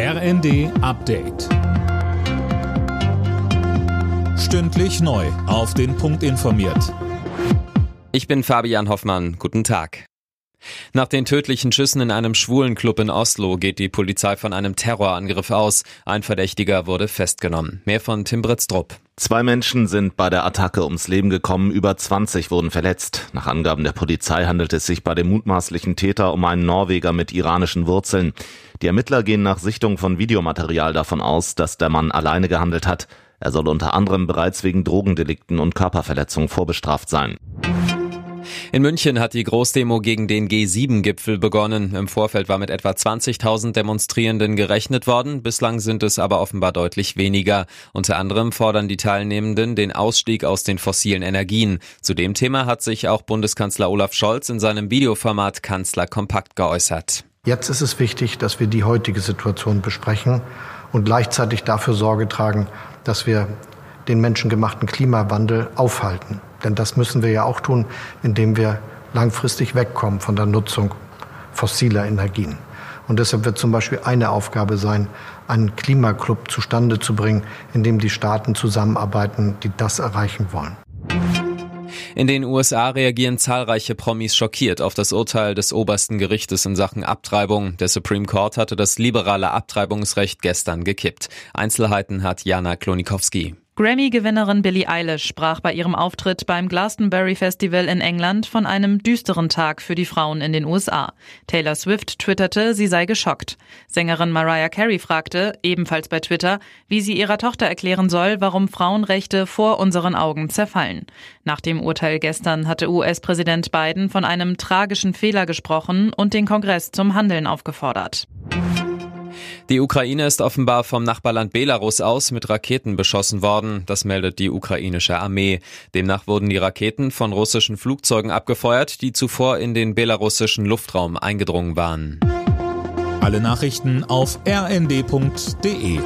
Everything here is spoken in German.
RND Update. Stündlich neu. Auf den Punkt informiert. Ich bin Fabian Hoffmann. Guten Tag. Nach den tödlichen Schüssen in einem schwulen Club in Oslo geht die Polizei von einem Terrorangriff aus. Ein Verdächtiger wurde festgenommen. Mehr von Tim Britztrup. Zwei Menschen sind bei der Attacke ums Leben gekommen, über 20 wurden verletzt. Nach Angaben der Polizei handelt es sich bei dem mutmaßlichen Täter um einen Norweger mit iranischen Wurzeln. Die Ermittler gehen nach Sichtung von Videomaterial davon aus, dass der Mann alleine gehandelt hat. Er soll unter anderem bereits wegen Drogendelikten und Körperverletzung vorbestraft sein. In München hat die Großdemo gegen den G7-Gipfel begonnen. Im Vorfeld war mit etwa 20.000 Demonstrierenden gerechnet worden. Bislang sind es aber offenbar deutlich weniger. Unter anderem fordern die Teilnehmenden den Ausstieg aus den fossilen Energien. Zu dem Thema hat sich auch Bundeskanzler Olaf Scholz in seinem Videoformat Kanzler kompakt geäußert. Jetzt ist es wichtig, dass wir die heutige Situation besprechen und gleichzeitig dafür Sorge tragen, dass wir den menschengemachten Klimawandel aufhalten. Denn das müssen wir ja auch tun, indem wir langfristig wegkommen von der Nutzung fossiler Energien. Und deshalb wird zum Beispiel eine Aufgabe sein, einen Klimaclub zustande zu bringen, in dem die Staaten zusammenarbeiten, die das erreichen wollen. In den USA reagieren zahlreiche Promis schockiert auf das Urteil des obersten Gerichtes in Sachen Abtreibung. Der Supreme Court hatte das liberale Abtreibungsrecht gestern gekippt. Einzelheiten hat Jana Klonikowski. Grammy-Gewinnerin Billie Eilish sprach bei ihrem Auftritt beim Glastonbury Festival in England von einem düsteren Tag für die Frauen in den USA. Taylor Swift twitterte, sie sei geschockt. Sängerin Mariah Carey fragte, ebenfalls bei Twitter, wie sie ihrer Tochter erklären soll, warum Frauenrechte vor unseren Augen zerfallen. Nach dem Urteil gestern hatte US-Präsident Biden von einem tragischen Fehler gesprochen und den Kongress zum Handeln aufgefordert. Die Ukraine ist offenbar vom Nachbarland Belarus aus mit Raketen beschossen worden. Das meldet die ukrainische Armee. Demnach wurden die Raketen von russischen Flugzeugen abgefeuert, die zuvor in den belarussischen Luftraum eingedrungen waren. Alle Nachrichten auf rnd.de